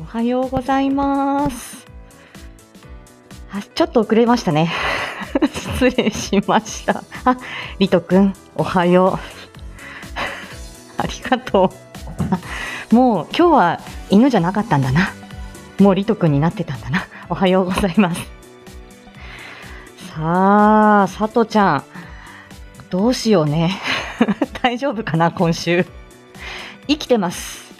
おはようございます。あ、ちょっと遅れましたね。失礼しました。あ、リトくん、おはよう。ありがとう。もう今日は犬じゃなかったんだな。もうリトくんになってたんだな。おはようございます。さあ、さとちゃん、どうしようね。大丈夫かな、今週。生きてます。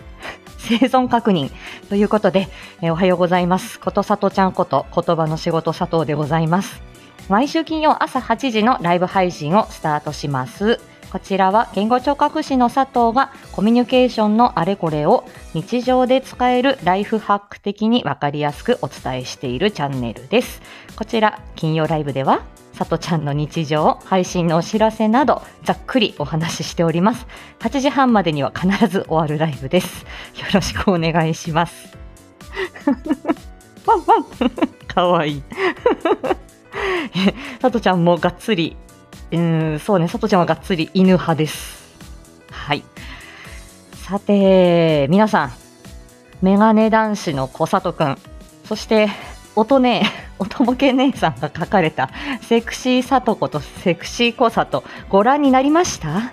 生存確認。ということで、えーおはようございます。ことさとちゃんこと言葉の仕事佐藤でございます。毎週金曜朝8時のライブ配信をスタートします。こちらは言語聴覚士の佐藤がコミュニケーションのあれこれを日常で使えるライフハック的にわかりやすくお伝えしているチャンネルです。こちら金曜ライブではさとちゃんの日常、配信のお知らせなどざっくりお話ししております。8時半までには必ず終わるライブです。よろしくお願いします。ワンワン かわいい。えさとちゃんもがっつり、うん、そうね、さとちゃんはがっつり犬派です。はい。さて、皆さん、メガネ男子の小里くん、そして、音ね、音ボケ姉さんが書かれたセクシーさとことセクシー小里、ご覧になりました？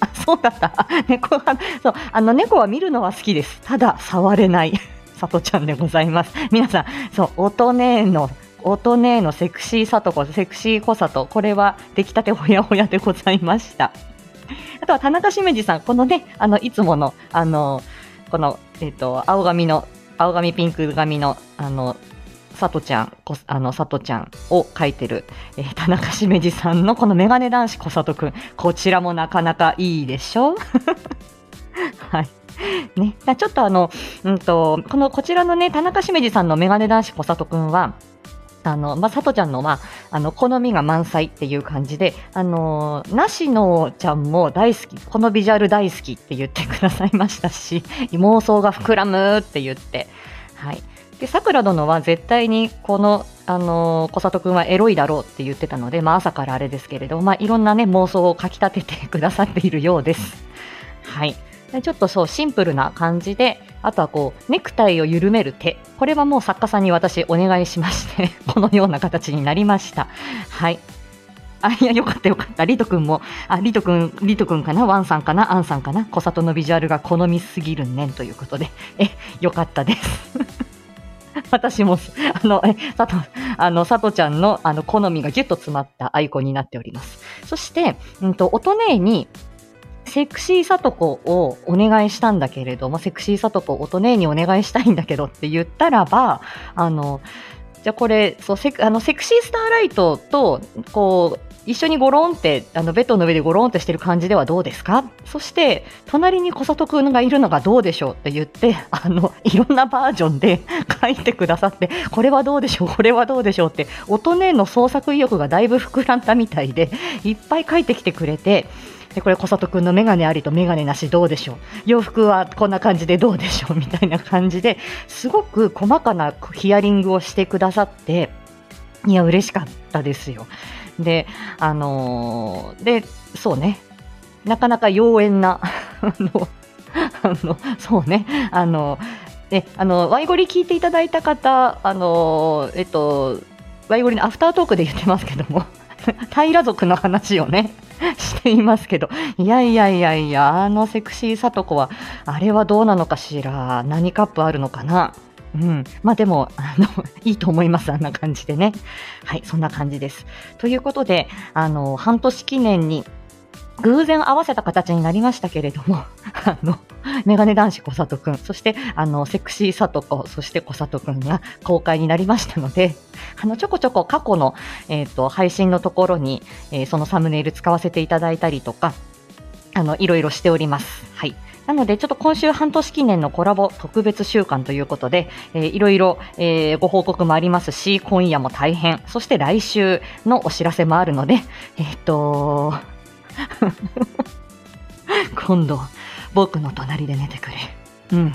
あ、そうだった。猫は、そう、あの猫は見るのは好きです。ただ、触れない。さとちゃんでございます。皆さん、そう、音ねの、音ねのセクシーさとこ、セクシー小里、これは出来たてほやほやでございました。あとは田中しめじさん、このね、あの、いつもの、あの、この、えっ、と、青髪の、青髪ピンク髪の、あの、さとちゃん、こあの、さとちゃんを描いてる、えー田中しめじさんのこのメガネ男子小里くん、こちらもなかなかいいでしょ はい。ね、ちょっとあの、うんと、この、こちらのね、田中しめじさんのメガネ男子小里くんは、あの、まあ、さとちゃんの、まあ、あの、好みが満載っていう感じで、あのー、なしのちゃんも大好き、このビジュアル大好きって言ってくださいましたし、妄想が膨らむって言って、はい。で、さくら殿は絶対にこの、あのー小里くんはエロいだろうって言ってたので、まあ朝からあれですけれど、まあいろんなね、妄想をかき立ててくださっているようです。はい。ちょっとそう、シンプルな感じで、あとはこう、ネクタイを緩める手。これはもう作家さんに私お願いしまして、このような形になりました。はい。あ、いや、よかったよかった。リトくんも、あ、リトくん、リトくんかな？ワンさんかな？アンさんかな？小里のビジュアルが好みすぎるねんということで、え、よかったです。私も、あの、え、佐藤、あの、佐藤ちゃんの、あの、好みがギュッと詰まったアイコンになっております。そして、うんと、音姉に、セクシーさとこをお願いしたんだけれども、セクシーさとこ音姉にお願いしたいんだけどって言ったらば、あの、じゃあこれ、そう、セクあのセクシースターライトと、こう、一緒にゴロンって、あの、ベッドの上でゴロンってしてる感じではどうですか？そして、隣に小里くんがいるのがどうでしょうって言って、あの、いろんなバージョンで 書いてくださって、これはどうでしょう？これはどうでしょう？って、音ねの創作意欲がだいぶ膨らんだみたいで、いっぱい書いてきてくれて、でこれ小里くんのメガネありとメガネなしどうでしょう？洋服はこんな感じでどうでしょう？みたいな感じですごく細かなヒアリングをしてくださっていや嬉しかったですよ。であのーでそうね。なかなか妖艶なあのあのそうね。あのねあのワイゴリ聞いていただいた方あのえっとワイゴリのアフタートークで言ってますけども 平族の話をね。していますけど、いやいやいやいや、あのセクシーさとこは、あれはどうなのかしら、何カップあるのかな。うん、まあでもあの、いいと思います、あんな感じでね。はい、そんな感じです。ということで、あの半年記念に偶然合わせた形になりましたけれども、あのメガネ男子小里くん、そしてあのセクシーさとこ、そして小里くんが公開になりましたので、あのちょこちょこ過去の、えー、と配信のところに、えーそのサムネイル使わせていただいたりとか、あのいろいろしております。はい。なので、ちょっと今週半年記念のコラボ特別週間ということで、えーいろいろ、えーご報告もありますし、今夜も大変、そして来週のお知らせもあるので、えっ、と 今度、僕の隣で寝てくれ。うん。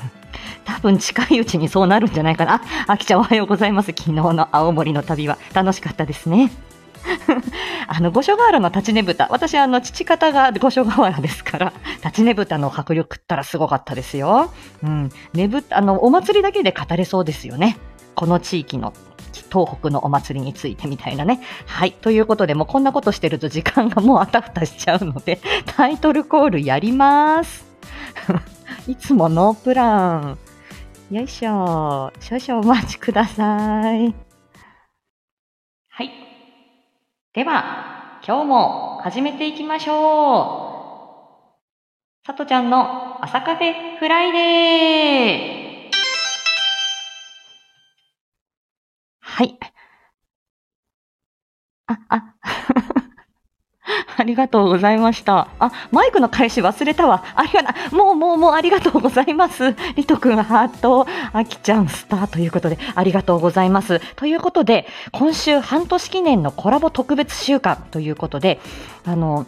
多分近いうちにそうなるんじゃないかな。あ、きちゃんおはようございます。昨日の青森の旅は楽しかったですね。あの、五所川原の立ちね豚。私、あの、父方が五所川原ですから、立ちね豚の迫力ったらすごかったですよ。うん。ねぶ、あの、お祭りだけで語れそうですよね。この地域の東北のお祭りについてみたいなね。はい。ということで、もうこんなことしてると時間がもうあたふたしちゃうので、タイトルコールやります。いつもノープラン。よいしょ。少々お待ちください。はい。では、今日も始めていきましょう。さとちゃんの朝カフェフライデーはい。あ、あ、ありがとうございました。あ、マイクの返し忘れたわ。ありがな、もうもうもうありがとうございます。リト君ハート、あきちゃんスターということで、ありがとうございます。ということで、今週半年記念のコラボ特別週間ということで、あの、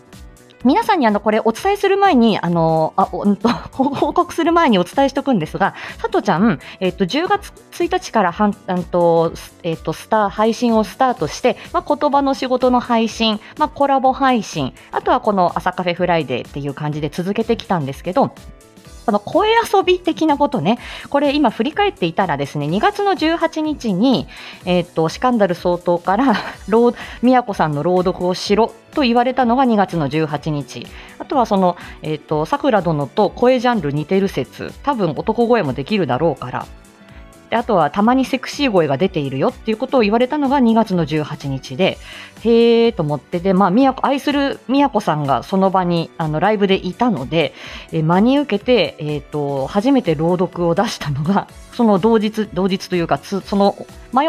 皆さんにあのこれお伝えする前に、あの、あ、うんと、報告する前にお伝えしておくんですが、さとちゃん、えっと、10月1日からはん、んと、えっと、スター、配信をスタートして、まあ、言葉の仕事の配信、まあ、コラボ配信、あとはこの朝カフェフライデーっていう感じで続けてきたんですけど、その声遊び的なことね、これ今振り返っていたらですね、2月の18日に、えっ、と、シカンダル総統から、宮子さんの朗読をしろと言われたのが2月の18日。あとはその、えっ、と、桜殿と声ジャンル似てる説、多分男声もできるだろうから、であとはたまにセクシー声が出ているよっていうことを言われたのが2月の18日で、へえと思ってで、まあ、宮愛する宮子さんがその場にあのライブでいたので、え真に受けて、えーと、初めて朗読を出したのが、その同日、同日というか、その、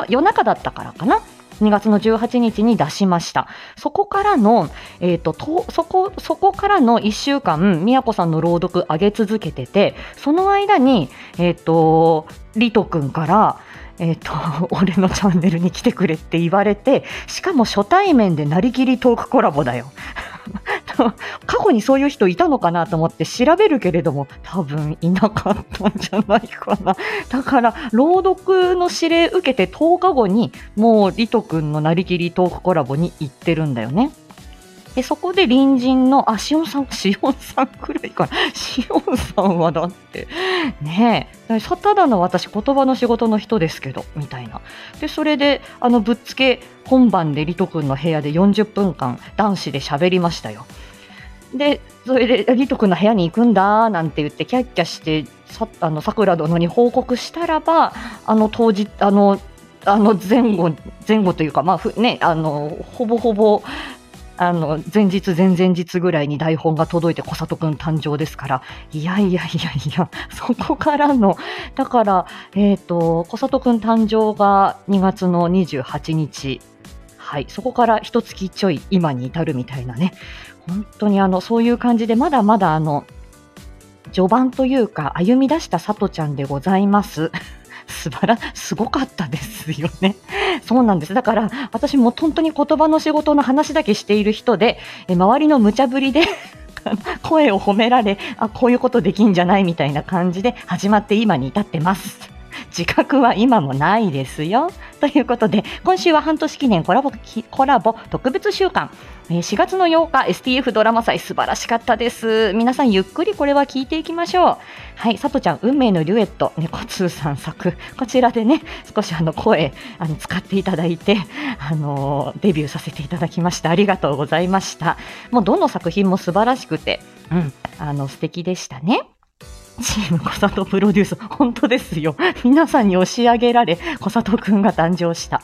夜中だったからかな。2月の18日に出しました。そこからの、えっ、ー、と、と、そこ、そこからの1週間、宮子さんの朗読上げ続けてて、その間に、えっ、ー、と、リト君から、えっ、ー、と、俺のチャンネルに来てくれって言われて、しかも初対面でなりきりトークコラボだよ。過去にそういう人いたのかなと思って調べるけれども、多分いなかったんじゃないかな。だから、朗読の指令受けて10日後に、もうリト君のなりきりトークコラボに行ってるんだよね。で、そこで隣人の、あ、しおんさん、しおんさんくらいかな。しおんさんはだって、ねえ、ただの私、言葉の仕事の人ですけど、みたいな。で、それで、あの、ぶっつけ本番でリト君の部屋で40分間、男子で喋りましたよ。で、それで、リト君の部屋に行くんだ、なんて言って、キャッキャして、さ、あの、桜殿に報告したらば、あの、当時、あの、あの前後、前後というか、まあ、ね、あの、ほぼほぼ、あの前日、前々日ぐらいに台本が届いて小里くん誕生ですから、いやいやいやいや、そこからの、だから、えっ、ー、と、小里くん誕生が2月の28日、はい、そこから一月ちょい今に至るみたいなね、本当にあの、そういう感じで、まだまだあの、序盤というか、歩み出したさとちゃんでございます。素晴ら、すごかったですよね。そうなんです。だから、私も本当に言葉の仕事の話だけしている人で、え周りの無茶ぶりで 声を褒められ、あ、こういうことできんじゃないみたいな感じで始まって今に至ってます。自覚は今もないですよ。ということで、今週は半年記念コラボコラボ特別週間。4月の8日 STF ドラマ祭素晴らしかったです。皆さんゆっくりこれは聞いていきましょう。はい、さとちゃん、運命のデュエット、猫通さん作、こちらでね、少しあの声あの使っていただいて、あのデビューさせていただきました。ありがとうございました。もうどの作品も素晴らしくて、うん、あの素敵でしたね。チーム小里プロデュース、本当ですよ。皆さんに押し上げられ、小里くんが誕生した。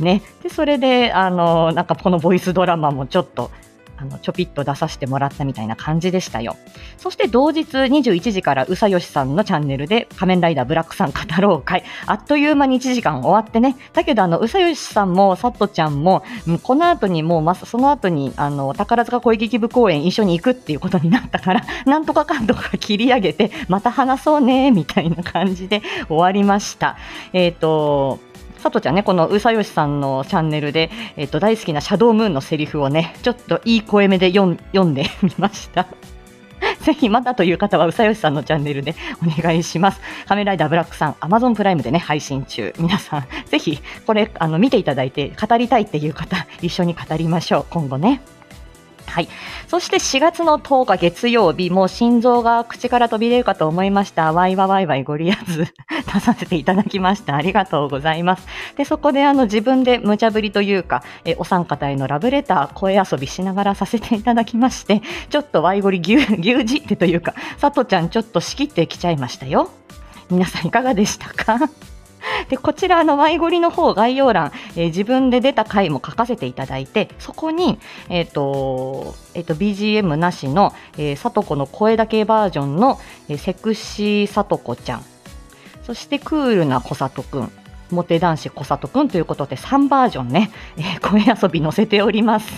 ね。で、それで、あの、なんかこのボイスドラマもちょっと、あのちょぴっと出させてもらったみたいな感じでしたよ。そして同日21時からうさよしさんのチャンネルで仮面ライダーブラックさん語ろう会。あっという間に1時間終わってね。だけどあのうさよしさんもさっとちゃんも、この後にもうまその後にあの宝塚恋劇部公演一緒に行くっていうことになったから、なんとかかんとか切り上げて、また話そうね、みたいな感じで終わりました。えっ、ー、と、さとちゃんね、このうさよしさんのチャンネルで、えっと、大好きなシャドームーンのセリフをね、ちょっといい声目で読んでみました。ぜひまだという方は、うさよしさんのチャンネルでお願いします。仮面ライダーブラックさん、アマゾンプライムでね、配信中。皆さん、ぜひ、これ、あの、見ていただいて、語りたいっていう方、一緒に語りましょう。今後ね。はい。そして4月の10日月曜日、もう心臓が口から飛び出るかと思いました。ワイワワイワイご利益 出させていただきました。ありがとうございます。で、そこであの自分で無茶ぶりというか、えお三方へのラブレター、声遊びしながらさせていただきまして、ちょっとワイゴリ牛、牛耳ってというか、さとちゃんちょっと仕切ってきちゃいましたよ。皆さんいかがでしたか？でこちらのワイゴリの方概要欄、えー、自分で出た回も書かせていただいてそこに、えーとえーと、BGM なしの、えー、さとこの声だけバージョンの、えー、セクシーさとこちゃん。そしてクールなこさとくん。モテ男子小里くんということで3バージョンね、えー、声遊び載せております。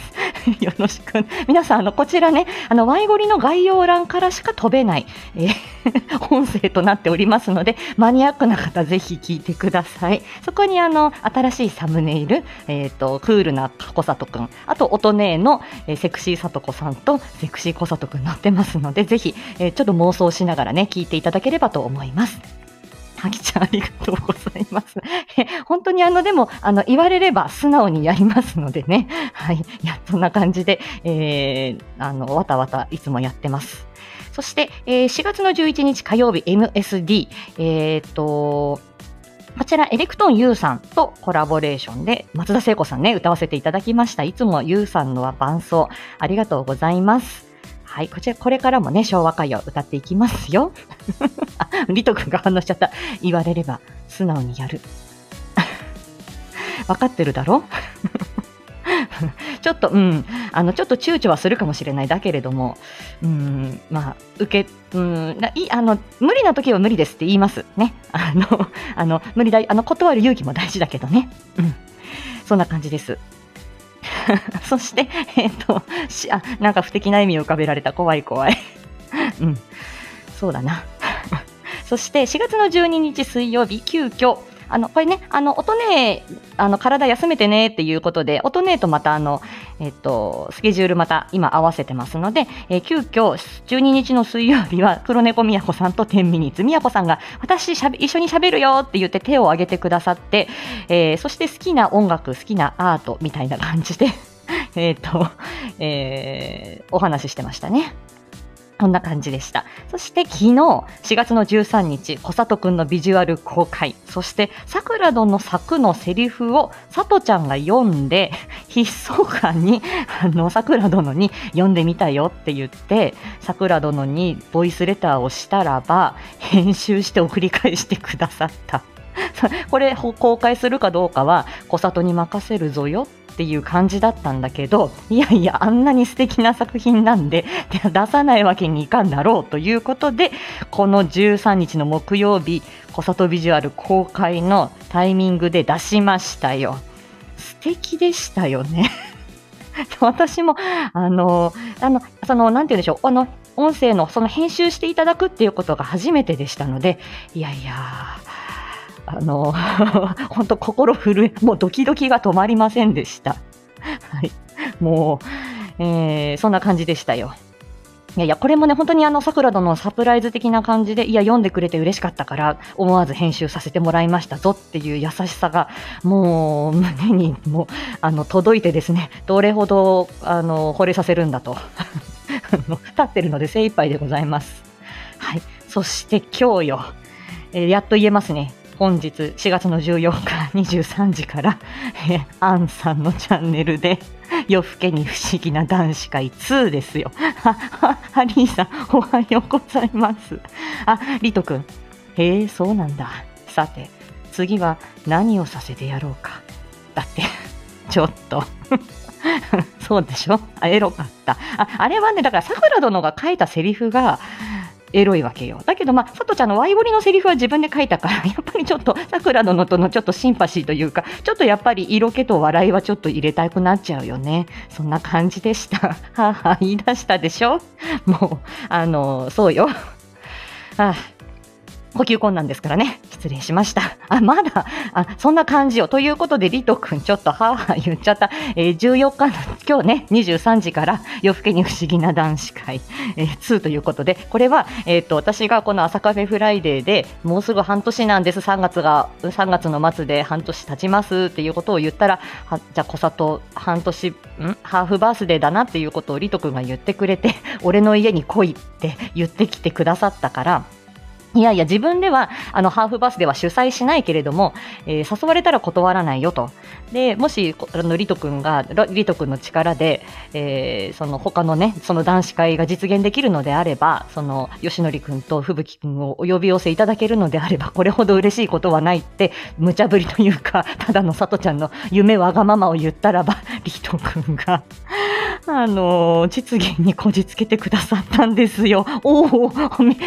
よろしく。皆さん、あの、こちらね、あの、ワイゴリの概要欄からしか飛べない、えー、音声となっておりますので、マニアックな方、ぜひ聞いてください。そこに、あの、新しいサムネイル、えっ、ー、と、クールな小里くん、あと、音姉の、えー、セクシーさとこさんと、セクシー小里くん載ってますので、ぜひ、えー、ちょっと妄想しながらね、聞いていただければと思います。はきちゃん、ありがとうございます。本当にあの、でも、あの、言われれば素直にやりますのでね。はい。や、そんな感じで、えー、あの、わたわたいつもやってます。そして、えー、4月の11日火曜日 MSD、えっ、と、こちら、エレクトーン U さんとコラボレーションで、松田聖子さんね、歌わせていただきました。いつも U さんのは伴奏、ありがとうございます。はい、こちら、これからもね、昭和歌謡歌っていきますよ。あ、リト君が反応しちゃった。言われれば、素直にやる。分かってるだろ？ちょっと、うん、あの、ちょっと躊躇はするかもしれない。だけれども、うん、まあ、受け、うん、いあの、無理な時は無理ですって言います。ね。あの、あの、無理だ、あの、断る勇気も大事だけどね。うん。そんな感じです。そして、えっ、ー、としあ、なんか不敵な意味を浮かべられた。怖い怖い。うん。そうだな。そして4月の12日水曜日、急遽、あの、これね、あの、音ね、あの、体休めてねっていうことで、音ねとまたあの、えっと、スケジュールまた今合わせてますので、えー、急遽12日の水曜日は黒猫みやこさんと10ミニッツ。みやこさんが私しゃべ一緒に喋るよって言って手を挙げてくださって、えー、そして好きな音楽、好きなアートみたいな感じで えっと、えー、お話ししてましたね。こんな感じでした。そして昨日、4月の13日、小里くんのビジュアル公開。そして、さくらどの作のセリフを、さとちゃんが読んで、悲壮感に、あの、さくら殿に読んでみたよって言って、さくら殿にボイスレターをしたらば、編集して送り返してくださった。これ公開するかどうかは小里に任せるぞよっていう感じだったんだけどいやいやあんなに素敵な作品なんで 出さないわけにいかんだろうということでこの13日の木曜日小里ビジュアル公開のタイミングで出しましたよ。素敵でしたよね。私も、あの、あの、その、なんて言うんでしょう、あの、音声の、その編集していただくっていうことが初めてでしたので、いやいや、あの、本当心震え、もうドキドキが止まりませんでした。はい。もう、えー、そんな感じでしたよ。いやいや、これもね、本当にあの、桜殿のサプライズ的な感じで、いや、読んでくれて嬉しかったから、思わず編集させてもらいましたぞっていう優しさが、もう、胸に、もう、あの、届いてですね、どれほど、あの、惚れさせるんだと。立ってるので精一杯でございます。はい。そして今日よ、えー、やっと言えますね。本日4月の14日 23時から、えアンさんのチャンネルで夜更けに不思議な男子会2ですよ。は、は、ハリーさん、おはようございます。あ、リト君。へえ、そうなんだ。さて、次は何をさせてやろうか。だって、ちょっと そうでしょ、エロかった。あ、あれはね、だから、桜殿が書いたセリフが、エロいわけよ。だど、まあ、さとちゃんのワイゴリのセリフは自分で書いたから、やっぱりちょっと、さくら殿とのちょっとシンパシーというか、ちょっとやっぱり色気と笑いはちょっと入れたくなっちゃうよね。そんな感じでした。はは、言い出したでしょ？もう、あの、そうよ。ああ呼吸困難ですからね。失礼しました。あ、まだ、あ、そんな感じよ。ということで、リト君、ちょっと、はぁ言っちゃった。えー、14日の、今日ね、23時から、夜更けに不思議な男子会、えー、2ということで、これは、えっ、と、私がこの朝カフェフライデーで、もうすぐ半年なんです、3月が、3月の末で半年経ちますっていうことを言ったら、はじゃあ、小里、半年、ん？ハーフバースデーだなっていうことをリト君が言ってくれて、俺の家に来いって言ってきてくださったから、いやいや、自分では、あの、ハーフバスでは主催しないけれども、えー、誘われたら断らないよと。で、もし、あの、リト君が、リト君の力で、えー、その、他のね、その男子会が実現できるのであれば、その、吉典君と吹雪君をお呼び寄せいただけるのであれば、これほど嬉しいことはないって、無茶ぶりというか、ただのさとちゃんの夢わがままを言ったらば、リト君が、あの実現にこじつけてくださったんですよ。おお、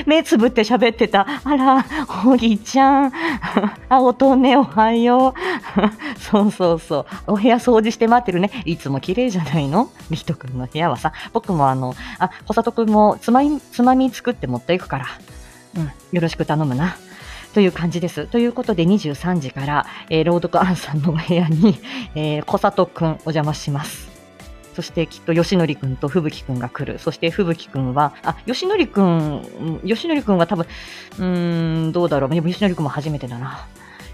目つぶって喋ってた。あら、おぎちゃん。あ、おとね、おはよう。そうそうそう。お部屋掃除して待ってるね。いつも綺麗じゃないの？リト君の部屋はさ。僕もあの、あ、小里君もつまみ、つまみ作って持っていくから。うん、よろしく頼むな。という感じです。ということで23時から、えー、朗読アンさんのお部屋に、えー、小里くんお邪魔します。そしてきっと吉典君と吹雪君が来る。そして吹雪君は、あ、吉典君、吉典君は多分、うーん、どうだろう。でも吉典君も初めてだな。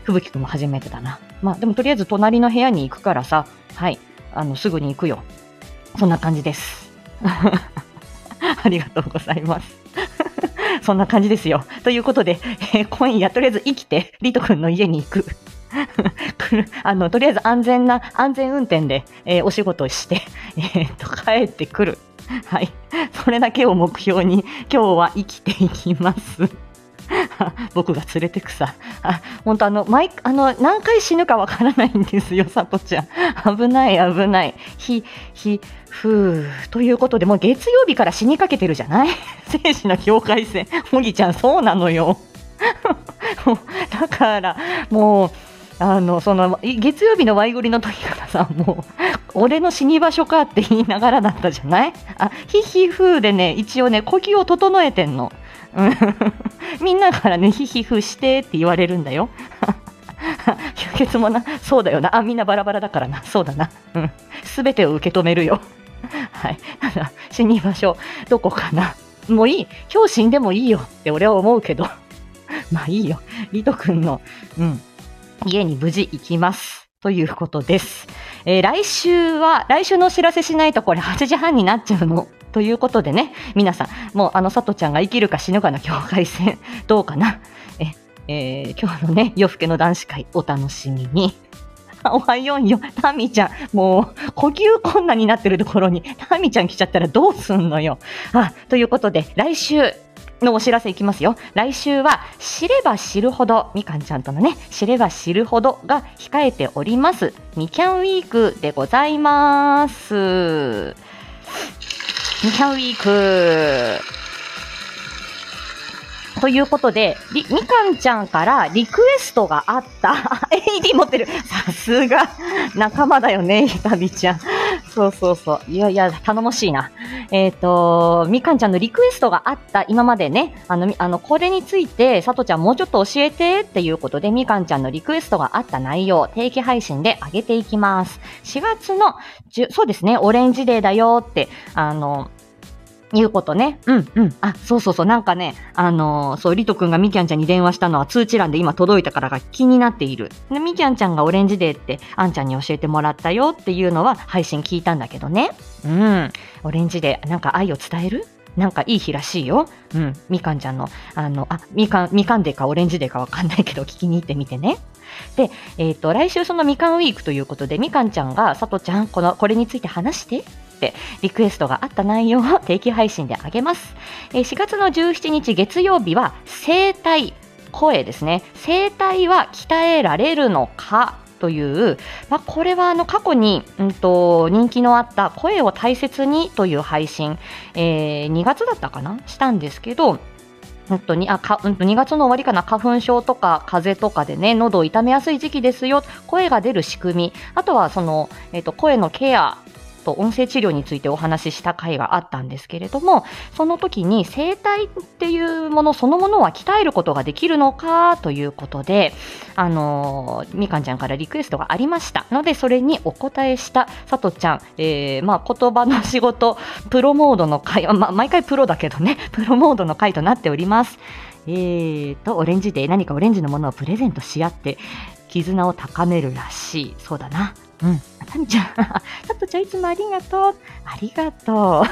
吹雪君も初めてだな。まあ、でもとりあえず隣の部屋に行くからさ、はい、あの、すぐに行くよ。そんな感じです。ありがとうございます。そんな感じですよ。ということで、えー、今夜とりあえず生きて、リト君の家に行く。あの、とりあえず安全な、安全運転で、えー、お仕事して、えー、っと、帰ってくる。はい。それだけを目標に、今日は生きていきます。僕が連れてくさ。あ、本当あの、毎、あの、何回死ぬかわからないんですよ、さとちゃん。危ない、危ない。ひ、ひ、ふう。ということで、もう月曜日から死にかけてるじゃない？生死の境界線。もぎちゃん、そうなのよ。だから、もう、あの、その、月曜日のワイゴリの時からさ、もう、俺の死に場所かって言いながらだったじゃない？あ、ヒヒフーでね、一応ね、呼吸を整えてんの。みんなからね、ヒヒフしてって言われるんだよ。輸血もな、そうだよな。あ、みんなバラバラだからな。そうだな。うん。すべてを受け止めるよ。はい。ただ、死に場所、どこかな。もういい。今日死んでもいいよって俺は思うけど。まあいいよ。リト君の、うん、家に無事行きます。ということです。えー、来週は、来週のお知らせしないとこれ8時半になっちゃうの？ということでね、皆さん、もうあの、さとちゃんが生きるか死ぬかの境界線、どうかな？え、えー、今日のね、夜更けの男子会、お楽しみに。おはようよ。タミちゃん。もう、呼吸困難になってるところに、タミちゃん来ちゃったらどうすんのよ。あ、ということで、来週、のお知らせいきますよ。来週は知れば知るほど、みかんちゃんとのね、知れば知るほどが控えております。みきゃんウィークでございます。みきゃんウィーク。ということで、みかんちゃんからリクエストがあった。AD 持ってる。さすが、仲間だよね、ひたびちゃん。そうそうそう。いやいや、頼もしいな。えっ、ー、と、みかんちゃんのリクエストがあった今までね、あの、あの、これについて、さとちゃんもうちょっと教えてっていうことで、みかんちゃんのリクエストがあった内容、定期配信で上げていきます。4月の、そうですね、オレンジデーだよって、あの、いうことね。うんうん。あ、そうそうそう。なんかね、あのー、そう、リト君がミキャンちゃんに電話したのは通知欄で今届いたからが気になっている。で、ミキャンちゃんがオレンジデーってあんちゃんに教えてもらったよっていうのは配信聞いたんだけどね。うん。オレンジデー、なんか愛を伝える？なんかいい日らしいよ。うん。みかんちゃんの、あの、あ、みかん、みかんデーかオレンジデーかわかんないけど聞きに行ってみてね。で、えっ、ー、と、来週そのみかんウィークということで、みかんちゃんが、さとちゃん、この、これについて話してってリクエストがあった内容を定期配信であげます。え4月の17日月曜日は声帯、声ですね。声帯は鍛えられるのか？という、まあ、これはあの過去に、うんと、人気のあった声を大切にという配信、えー、2月だったかな？したんですけど、本当にあか、うん、と2月の終わりかな？花粉症とか風邪とかでね喉を痛めやすい時期ですよ。声が出る仕組み。あとはその、えーと声のケアと音声治療についてお話しした回があったんですけれども、その時に声帯っていうものそのものは鍛えることができるのかということで、あの、みかんちゃんからリクエストがありましたので、それにお答えしたさとちゃん、えー、まあ、言葉の仕事、プロモードの回、まあ、毎回プロだけどね、プロモードの回となっております。えーと、オレンジで何かオレンジのものをプレゼントし合って、絆を高めるらしい。そうだな。うん。タミちゃん、さとちゃんいつもありがとう。ありがとう。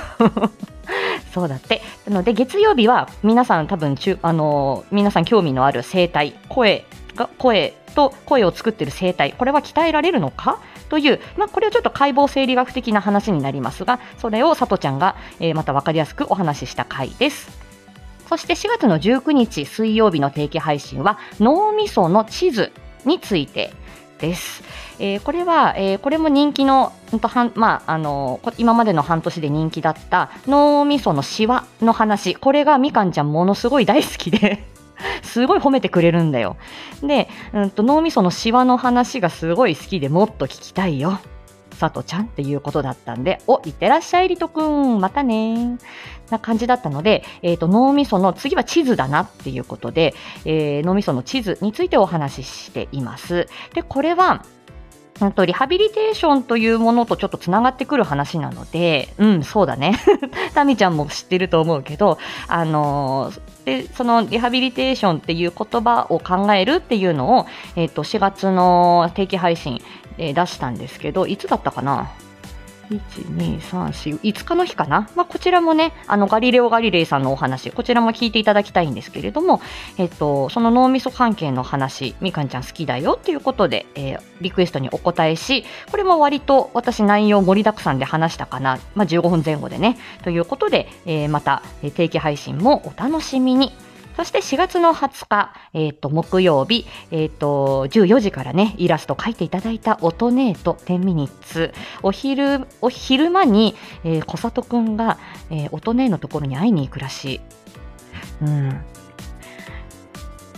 そうだって。なので、月曜日は皆さん多分、あのー、皆さん興味のある声帯、声が、声と声を作っている声帯、これは鍛えられるのか？という、まあ、これはちょっと解剖生理学的な話になりますが、それをさとちゃんが、えー、また分かりやすくお話しした回です。そして4月の19日水曜日の定期配信は脳みその地図についてです。えー、これは、えー、これも人気の、まあ、あの今までの半年で人気だった脳みそのしわの話、これがみかんちゃんものすごい大好きで すごい褒めてくれるんだよ。で、うんと、脳みそのしわの話がすごい好きでもっと聞きたいよ。さとちゃんっていうことだったんで、お、いってらっしゃい、りとくん、またねな感じだったので、え、ー、と、脳みその次は地図だなっていうことで、えー、脳みその地図についてお話ししています。で、これは、本当リハビリテーションというものとちょっとつながってくる話なので、うん、そうだね。タミちゃんも知ってると思うけど、あの、で、そのリハビリテーションっていう言葉を考えるっていうのを、えっ、ー、と、4月の定期配信、え、出したんですけど、いつだったかな？1、2、3、4、5日の日かな、まあ、こちらもね、あのガリレオ・ガリレイさんのお話、こちらも聞いていただきたいんですけれども、えっと、その脳みそ関係の話、みかんちゃん好きだよっていうことで、えー、リクエストにお答えし、これも割と私内容盛りだくさんで話したかな、まあ、15分前後でね、ということで、えー、また定期配信もお楽しみに。そして4月の20日、えっ、ー、と、木曜日、えっ、ー、と、14時からね、イラスト描いていただいたオトネート10ミニッツ。お昼、お昼間に、えー、小里くんが、えー、オトネーのところに会いに行くらしい。うん。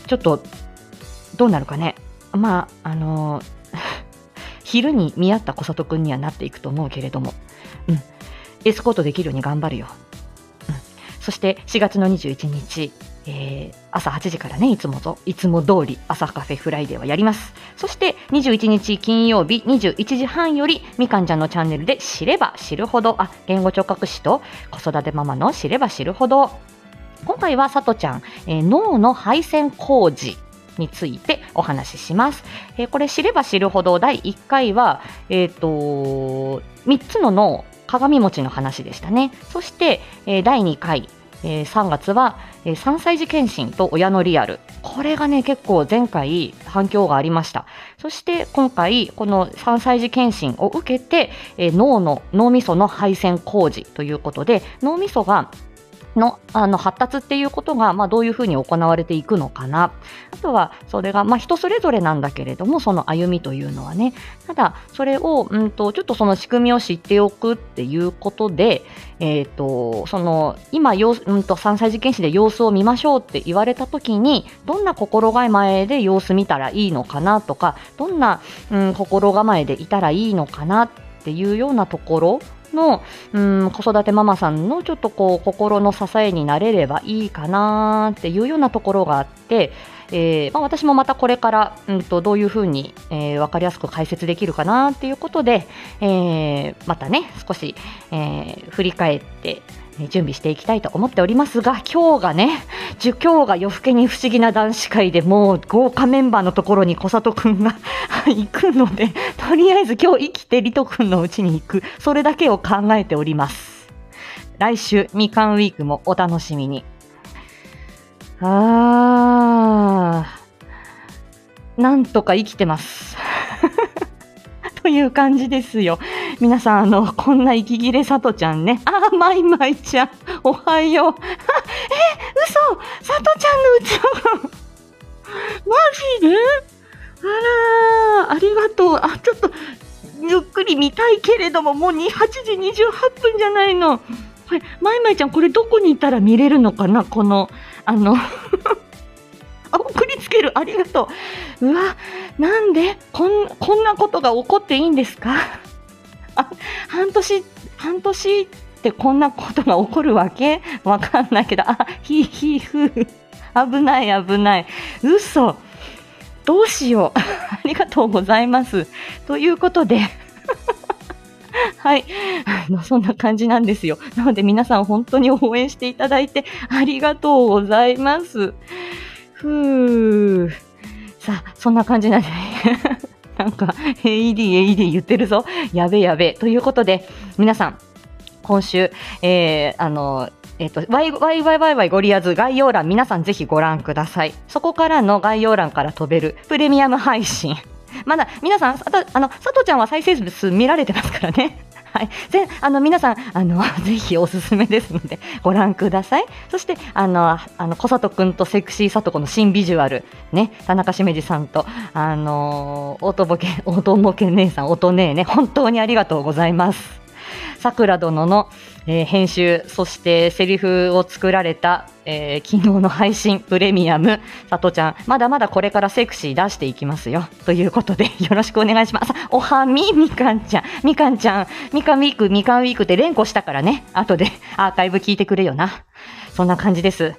ちょっと、どうなるかね。まあ、あの 昼に見合った小里くんにはなっていくと思うけれども、うん。エスコートできるように頑張るよ。うん。そして4月の21日、えー、朝8時からね、いつもと、いつも通り朝カフェフライデーはやります。そして21日金曜日21時半よりみかんちゃんのチャンネルで知れば知るほど、あ、言語聴覚士と子育てママの知れば知るほど。今回はさとちゃん、えー、脳の配線工事についてお話しします。えー、これ知れば知るほど第1回は、えっ、ー、と、3つの脳、鏡餅の話でしたね。そして、えー、第2回、えー、3月は、えー、3歳児検診と親のリアル。これがね、結構前回反響がありました。そして今回、この3歳児検診を受けて、えー、脳の、脳みその配線工事ということで、脳みそがのあの発達っていうことが、まあ、どういうふうに行われていくのかな。あとは、それが、まあ、人それぞれなんだけれども、その歩みというのはね。ただ、それを、うんと、ちょっとその仕組みを知っておくっていうことで、え、ー、と、その、今、うんと、3歳児検診で様子を見ましょうって言われたときに、どんな心構えで様子見たらいいのかなとか、どんな、うん、心構えでいたらいいのかなっていうようなところの、うん、子育てママさんのちょっとこう心の支えになれればいいかなっていうようなところがあって、えーまあ、私もまたこれから、うんと、どういうふうに、えー、分かりやすく解説できるかなっていうことで、えー、またね少し、えー、振り返って準備していきたいと思っておりますが、今日がね、今日が夜更けに不思議な男子会でもう豪華メンバーのところに小里くんが 行くので、とりあえず今日生きてリトくんのうちに行く、それだけを考えております。来週、みかんウィークもお楽しみに。あー、なんとか生きてます。という感じですよ。皆さん、あの、こんな息切れさとちゃんね。あ、まいまいちゃん、おはよう。え、嘘さとちゃんのうち マジで？あらありがとう。あ、ちょっと、ゆっくり見たいけれども、もう8時28分じゃないの。はい、まいまいちゃん、これどこにいたら見れるのかな？この、あの、送りつける。ありがとう。うわ、なんでこん、こんなことが起こっていいんですか？あ半年、半年ってこんなことが起こるわけ？わかんないけど、あ、ひいひいふう。危ない危ない。嘘。どうしよう。ありがとうございます。ということで、はい。あ の、そんな感じなんですよ。なので皆さん本当に応援していただいてありがとうございます。ふー。さあ、そんな感じなんで、なんか、AED、AED 言ってるぞ。やべやべ。ということで、皆さん、今週、えー、あの、えっ、ー、と、ワイワイワイワイワイゴリアズ概要欄皆さんぜひご覧ください。そこからの概要欄から飛べるプレミアム配信。まだ皆さん、あの、佐藤ちゃんは再生数見られてますからね。はい、ぜあの皆さんあの ぜひおすすめですので ご覧ください。そしてあのあの小里くんとセクシー里子の新ビジュアルね田中しめじさんとあのーおとぼけ、おとぼけ姉さん音姉ね本当にありがとうございます。さくら殿のえー、編集、そしてセリフを作られた、えー、昨日の配信、プレミアム、さとちゃん、まだまだこれからセクシー出していきますよ。ということで、よろしくお願いします。おはみ、みかんちゃん、みかんちゃん、みかんウィーク、みかんウィークって連呼したからね、後でアーカイブ聞いてくれよな。そんな感じです。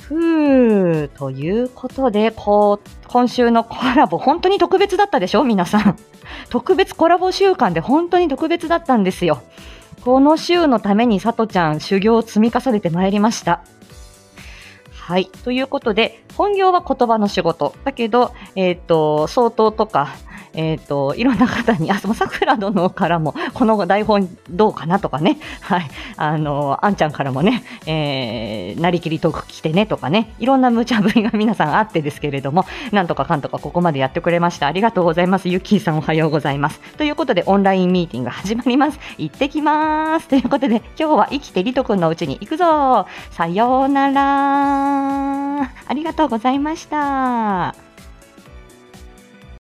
ふー、ということで、こう、今週のコラボ、本当に特別だったでしょ？皆さん。特別コラボ週間で本当に特別だったんですよ。この週のためにさとちゃん修行を積み重ねてまいりました。はい。ということで、本業は言葉の仕事。だけど、えっ、ー、と、相当とか、えっ、ー、と、いろんな方に、あ、その桜殿からも、この台本どうかなとかね、はい、あの、あんちゃんからもね、えー、なりきりトーク来てねとかね、いろんな無茶ぶりが皆さんあってですけれども、なんとかかんとかここまでやってくれました。ありがとうございます。ゆっきーさんおはようございます。ということで、オンラインミーティング始まります。行ってきます。ということで、今日は生きてりとくんのうちに行くぞさようならありがとうございました。